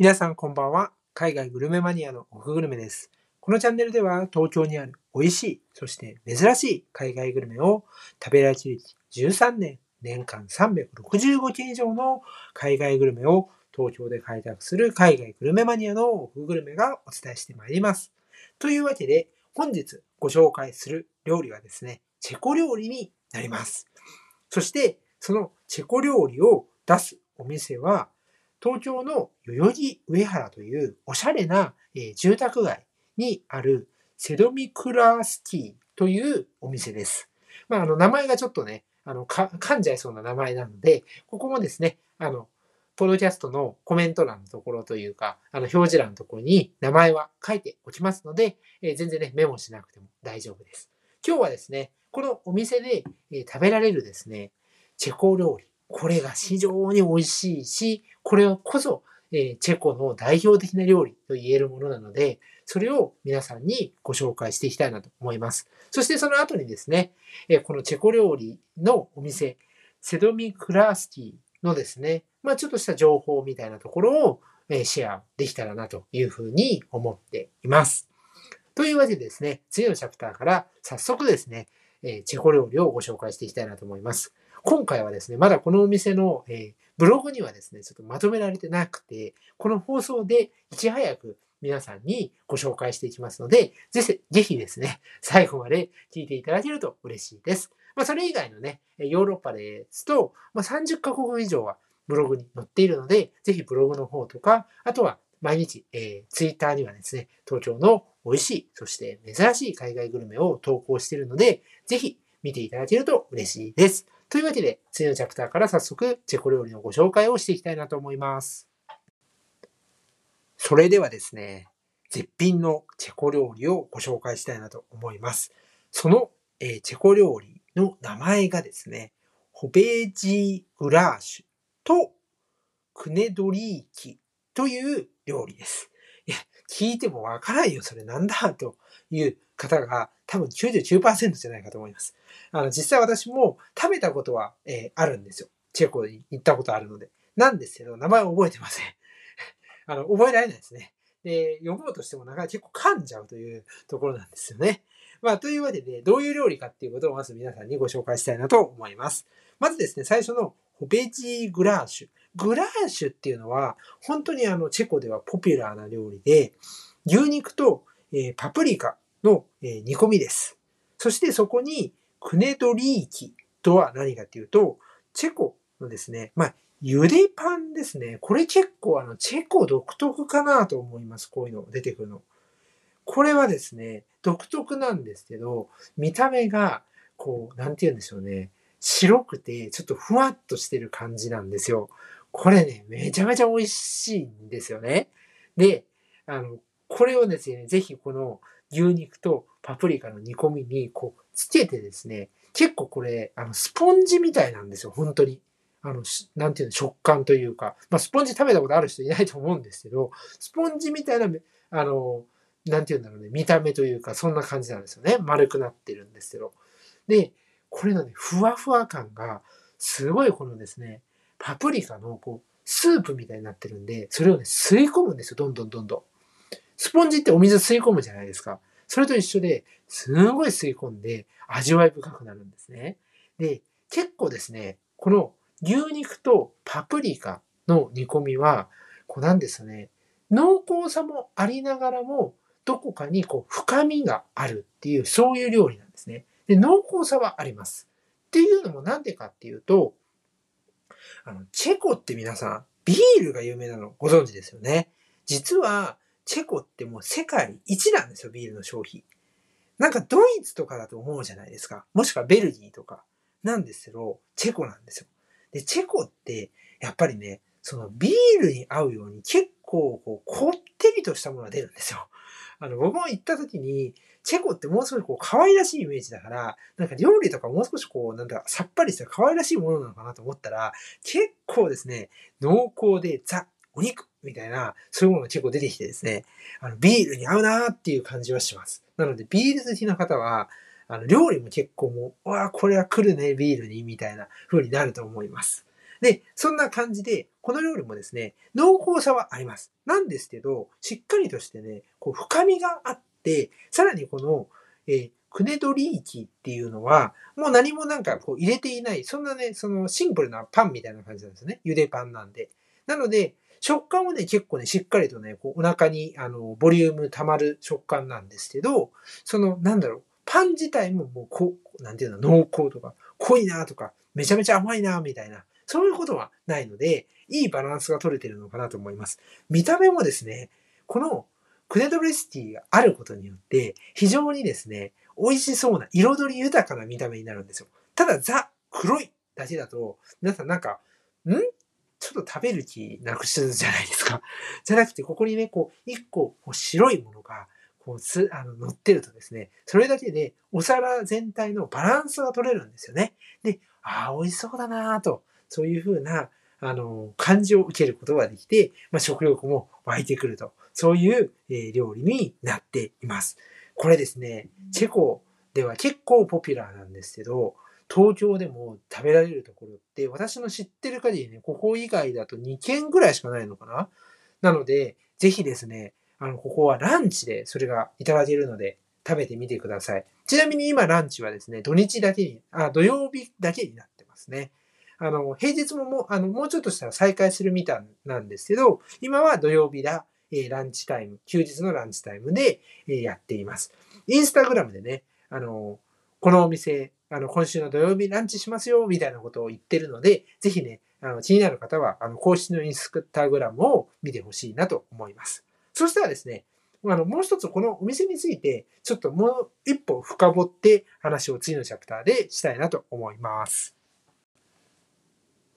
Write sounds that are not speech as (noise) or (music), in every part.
皆さんこんばんは。海外グルメマニアの奥グルメです。このチャンネルでは東京にある美味しい、そして珍しい海外グルメを食べられて歴13年、年間365件以上の海外グルメを東京で開拓する海外グルメマニアの奥グルメがお伝えしてまいります。というわけで本日ご紹介する料理はですね、チェコ料理になります。そしてそのチェコ料理を出すお店は東京の代々木上原というおしゃれな、え住宅街にあるセドミクラースキーというお店です。まあ、あの、名前がちょっとね、あの、か噛んじゃいそうな名前なので、ここもですね、あの、ポッドキャストのコメント欄のところというか、あの、表示欄のところに名前は書いておきますので、えー全然ね、メモしなくても大丈夫です。今日はですね、このお店で、え食べられるですね、チェコ料理。これが非常に美味しいし、これこそ、えチェコの代表的な料理と言えるものなので、それを皆さんにご紹介していきたいなと思います。そしてその後にですね、えこのチェコ料理のお店、セドミ・クラースキーのですね、まあちょっとした情報みたいなところを、えシェアできたらなというふうに思っています。というわけでですね、次のチャプターから早速ですね、えチェコ料理をご紹介していきたいなと思います。今回はですね、まだこのお店の、えーブログにはですね、ちょっとまとめられてなくて、この放送でいち早く皆さんにご紹介していきますので、ぜひ、ぜひですね、最後まで聞いていただけると嬉しいです。まあ、それ以外のね、ヨーロッパですと、まあ、30カ国以上はブログに載っているので、ぜひブログの方とか、あとは毎日、えー、ツイッターにはですね、東京の美味しい、そして珍しい海外グルメを投稿しているので、ぜひ見ていただけると嬉しいです。というわけで、次のチャプターから早速、チェコ料理のご紹介をしていきたいなと思います。それではですね、絶品のチェコ料理をご紹介したいなと思います。その、えーチェコ料理の名前がですね、ホベージーグラーシュとクネドリーキという料理です。いや、聞いてもわからんよ、それなんだという方が多分99%じゃないかと思います。あの、実際私も食べたことは、えーあるんですよ。チェコに行ったことあるので。なんですけど、名前を覚えてません。(laughs) あの、覚えられないですね。で、読もうとしてもなかなか結構噛んじゃうというところなんですよね。まあ、というわけで、どういう料理かっていうことをまず皆さんにご紹介したいなと思います。まずですね、最初のホベジーグラーシュ。グラーシュっていうのは、本当にあの、チェコではポピュラーな料理で、牛肉と、えーパプリカの、え煮込みです。そしてそこに、クネドリーキとは何かっていうと、チェコのですね、まあ、ゆでパンですね。これ結構あの、チェコ独特かなと思います。こういうの出てくるの。これはですね、独特なんですけど、見た目が、こう、なんて言うんでしょうね。白くて、ちょっとふわっとしてる感じなんですよ。これね、めちゃめちゃ美味しいんですよね。で、あの、これをですね、ぜひこの牛肉とパプリカの煮込みに、こう、つけてですね、結構これ、あの、スポンジみたいなんですよ、本当に。あの、なんていうの、食感というか、まあ、スポンジ食べたことある人いないと思うんですけど、スポンジみたいな、あの、なんていうんだろうね、見た目というか、そんな感じなんですよね。丸くなってるんですけど。で、これのね、ふわふわ感が、すごいこのですね、パプリカの、こう、スープみたいになってるんで、それをね、吸い込むんですよ、どんどんどんどん。スポンジってお水吸い込むじゃないですか。それと一緒で、すごい吸い込んで、味わい深くなるんですね。で、結構ですね、この牛肉とパプリカの煮込みは、こうなんですよね、濃厚さもありながらも、どこかにこう深みがあるっていう、そういう料理なんですね。で、濃厚さはあります。っていうのもなんでかっていうと、あの、チェコって皆さん、ビールが有名なのご存知ですよね。実は、チェコってもう世界一なんですよ、ビールの消費。なんかドイツとかだと思うじゃないですか。もしくはベルギーとか。なんですけど、チェコなんですよ。で、チェコって、やっぱりね、そのビールに合うように結構こう、こってりとしたものが出るんですよ。あの、僕も行った時に、チェコってもう少しこう、可愛らしいイメージだから、なんか料理とかもう少しこう、なんだ、さっぱりした可愛らしいものなのかなと思ったら、結構ですね、濃厚でザ、お肉みたいな、そういうものが結構出てきてですね、あの、ビールに合うなーっていう感じはします。なので、ビール好きな方は、あの、料理も結構もう、うわあこれは来るね、ビールに、みたいな風になると思います。で、そんな感じで、この料理もですね、濃厚さはあります。なんですけど、しっかりとしてね、こう深みがあって、さらにこの、えー、クネドリーキっていうのは、もう何もなんかこう入れていない、そんなね、そのシンプルなパンみたいな感じなんですね。茹でパンなんで。なので、食感もね、結構ね、しっかりとね、こうお腹に、あの、ボリューム溜まる食感なんですけど、その、なんだろう、パン自体ももう、こう、なんていうの、濃厚とか、濃いなとか、めちゃめちゃ甘いなみたいな、そういうことはないので、いいバランスが取れてるのかなと思います。見た目もですね、このクネドレスティがあることによって、非常にですね、美味しそうな、彩り豊かな見た目になるんですよ。ただ、ザ、黒いだけだと、皆さんなんか、ん？ちょっと食べる気なくすじゃないですか。(laughs) じゃなくて、ここにね、こう、一個こう白いものが、こうつ、あの、乗ってるとですね、それだけでお皿全体のバランスが取れるんですよね。で、ああ、美味しそうだなと、そういうふうな、あの、感じを受けることができて、まあ、食欲も湧いてくると、そういう、え、料理になっています。これですね、チェコでは結構ポピュラーなんですけど、東京でも食べられるところって、私の知ってる限りね、ここ以外だと2軒ぐらいしかないのかな？なので、ぜひですね、あの、ここはランチでそれがいただけるので、食べてみてください。ちなみに今ランチはですね、土日だけに、あ、土曜日だけになってますね。あの、平日ももう、あの、もうちょっとしたら再開するみたいなんですけど、今は土曜日だ、えー、ランチタイム、休日のランチタイムで、えー、やっています。インスタグラムでね、あの、このお店、あの、今週の土曜日ランチしますよ、みたいなことを言ってるので、ぜひね、あの、気になる方は、あの、公式のインスタグラムを見てほしいなと思います。そしたらですね、あの、もう一つこのお店について、ちょっともう一歩深掘って話を次のチャプターでしたいなと思います。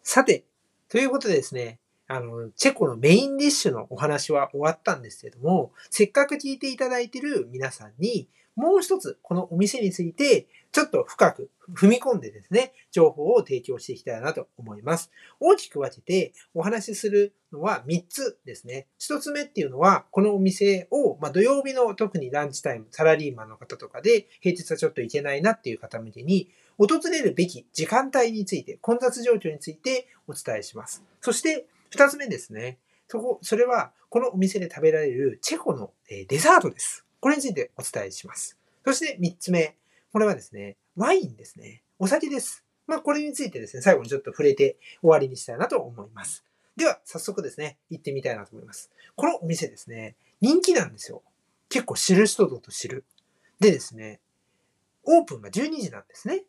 さて、ということでですね、あの、チェコのメインディッシュのお話は終わったんですけども、せっかく聞いていただいている皆さんに、もう一つ、このお店について、ちょっと深く踏み込んでですね、情報を提供していきたいなと思います。大きく分けてお話しするのは3つですね。1つ目っていうのは、このお店を、まあ、土曜日の特にランチタイム、サラリーマンの方とかで、平日はちょっと行けないなっていう方向けに、訪れるべき時間帯について、混雑状況についてお伝えします。そして、2つ目ですね。そこ、それは、このお店で食べられるチェコのデザートです。これについてお伝えします。そして3つ目。これはですね、ワインですね。お酒です。まあ、これについてですね、最後にちょっと触れて終わりにしたいなと思います。では、早速ですね、行ってみたいなと思います。このお店ですね、人気なんですよ。結構知る人ぞと知る。でですね、オープンが12時なんですね。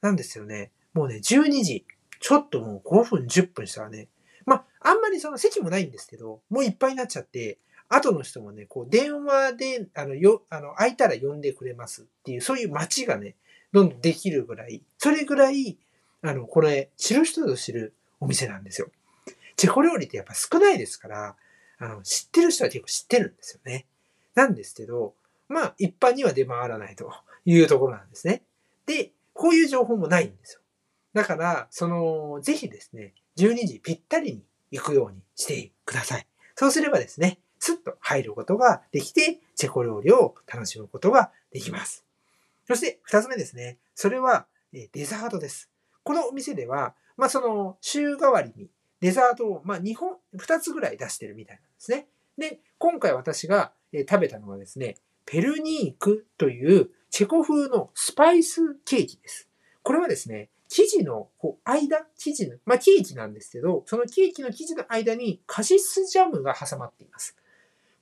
なんですよね。もうね、12時、ちょっともう5分、10分したらね、まあ、あんまりその席もないんですけど、もういっぱいになっちゃって、後の人もね、こう、電話で、あの、よ、あの、空いたら呼んでくれますっていう、そういう街がね、どんどんできるぐらい、それぐらい、あの、これ、知る人ぞ知るお店なんですよ。チェコ料理ってやっぱ少ないですから、あの、知ってる人は結構知ってるんですよね。なんですけど、まあ、一般には出回らないと (laughs) いうところなんですね。で、こういう情報もないんですよ。だから、その、ぜひですね、12時ぴったりに行くようにしてください。そうすればですね、スッと入ることができて、チェコ料理を楽しむことができます。そして二つ目ですね。それはデザートです。このお店では、まあその週替わりにデザートを、まあ2本、2つぐらい出してるみたいなんですね。で、今回私が食べたのはですね、ペルニークというチェコ風のスパイスケーキです。これはですね、生地のこう間、生地の、まあケーキなんですけど、そのケーキの生地の間にカシスジャムが挟まっています。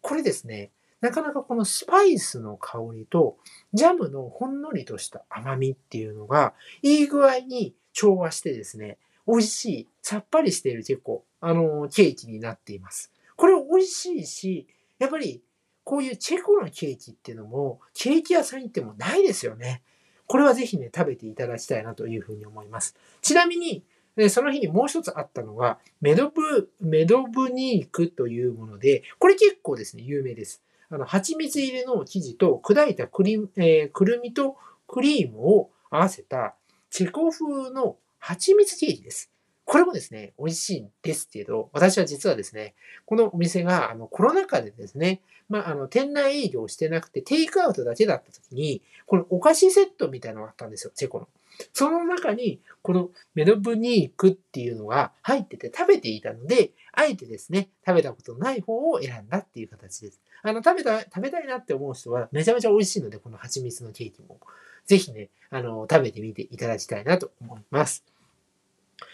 これですね、なかなかこのスパイスの香りとジャムのほんのりとした甘みっていうのがいい具合に調和してですね、美味しい、さっぱりしている結構、あの、ケーキになっています。これ美味しいし、やっぱりこういうチェコのケーキっていうのも、ケーキ屋さん行ってもないですよね。これはぜひね、食べていただきたいなというふうに思います。ちなみに、で、その日にもう一つあったのが、メドブ、メドブニークというもので、これ結構ですね、有名です。あの、蜂蜜入りの生地と砕いたクリえー、くるみとクリームを合わせたチェコ風の蜂蜜ケーキです。これもですね、美味しいんですけど、私は実はですね、このお店があのコロナ禍でですね、まあ、あの、店内営業してなくて、テイクアウトだけだった時に、このお菓子セットみたいなのがあったんですよ、チェコの。その中に、このメドブニークっていうのが入ってて食べていたので、あえてですね、食べたことない方を選んだっていう形です。あの、食べた、食べたいなって思う人はめちゃめちゃ美味しいので、この蜂蜜のケーキも。ぜひね、あの、食べてみていただきたいなと思います。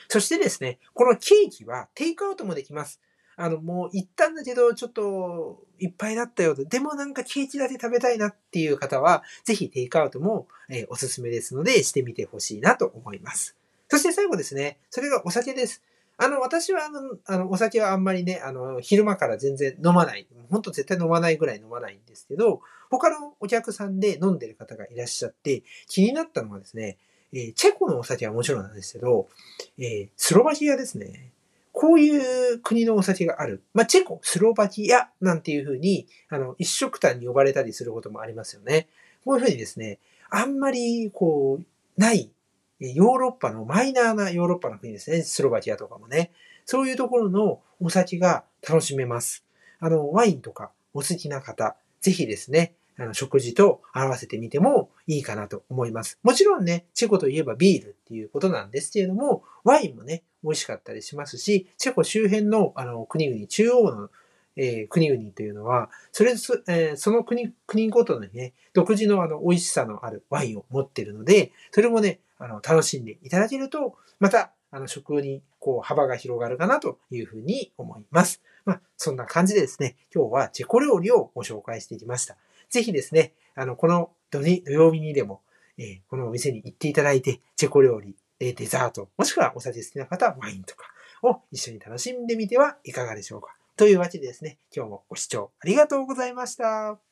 そしてですね、このケーキはテイクアウトもできます。あの、もう行ったんだけど、ちょっといっぱいだったよと。でもなんかケーキだけ食べたいなっていう方は、ぜひテイクアウトも、え、おすすめですので、してみてほしいなと思います。そして最後ですね、それがお酒です。あの、私はあの、あのお酒はあんまりね、あの、昼間から全然飲まない。ほんと絶対飲まないぐらい飲まないんですけど、他のお客さんで飲んでる方がいらっしゃって、気になったのはですね、えー、チェコのお酒はもちろんなんですけど、えー、スロバキアですね。こういう国のお酒がある。まあ、チェコ、スロバキアなんていうふうに、あの、一色単に呼ばれたりすることもありますよね。こういうふうにですね、あんまり、こう、ない、ヨーロッパのマイナーなヨーロッパの国ですね。スロバキアとかもね。そういうところのお酒が楽しめます。あの、ワインとかお好きな方、ぜひですね、あの、食事と合わせてみてもいいかなと思います。もちろんね、チェコといえばビールっていうことなんですけれども、ワインもね、美味しかったりしますし、チェコ周辺のあの国々、中央の、えー、国々というのは、それ、えー、その国、国ごとにね、独自のあの美味しさのあるワインを持ってるので、それもね、あの、楽しんでいただけると、また、あの、食に、こう、幅が広がるかなというふうに思います。まあ、そんな感じでですね、今日はチェコ料理をご紹介していきました。ぜひですね、あの、この土曜日にでも、えー、このお店に行っていただいて、チェコ料理、えデザート、もしくはお酒好きな方はワインとかを一緒に楽しんでみてはいかがでしょうか。というわけでですね、今日もご視聴ありがとうございました。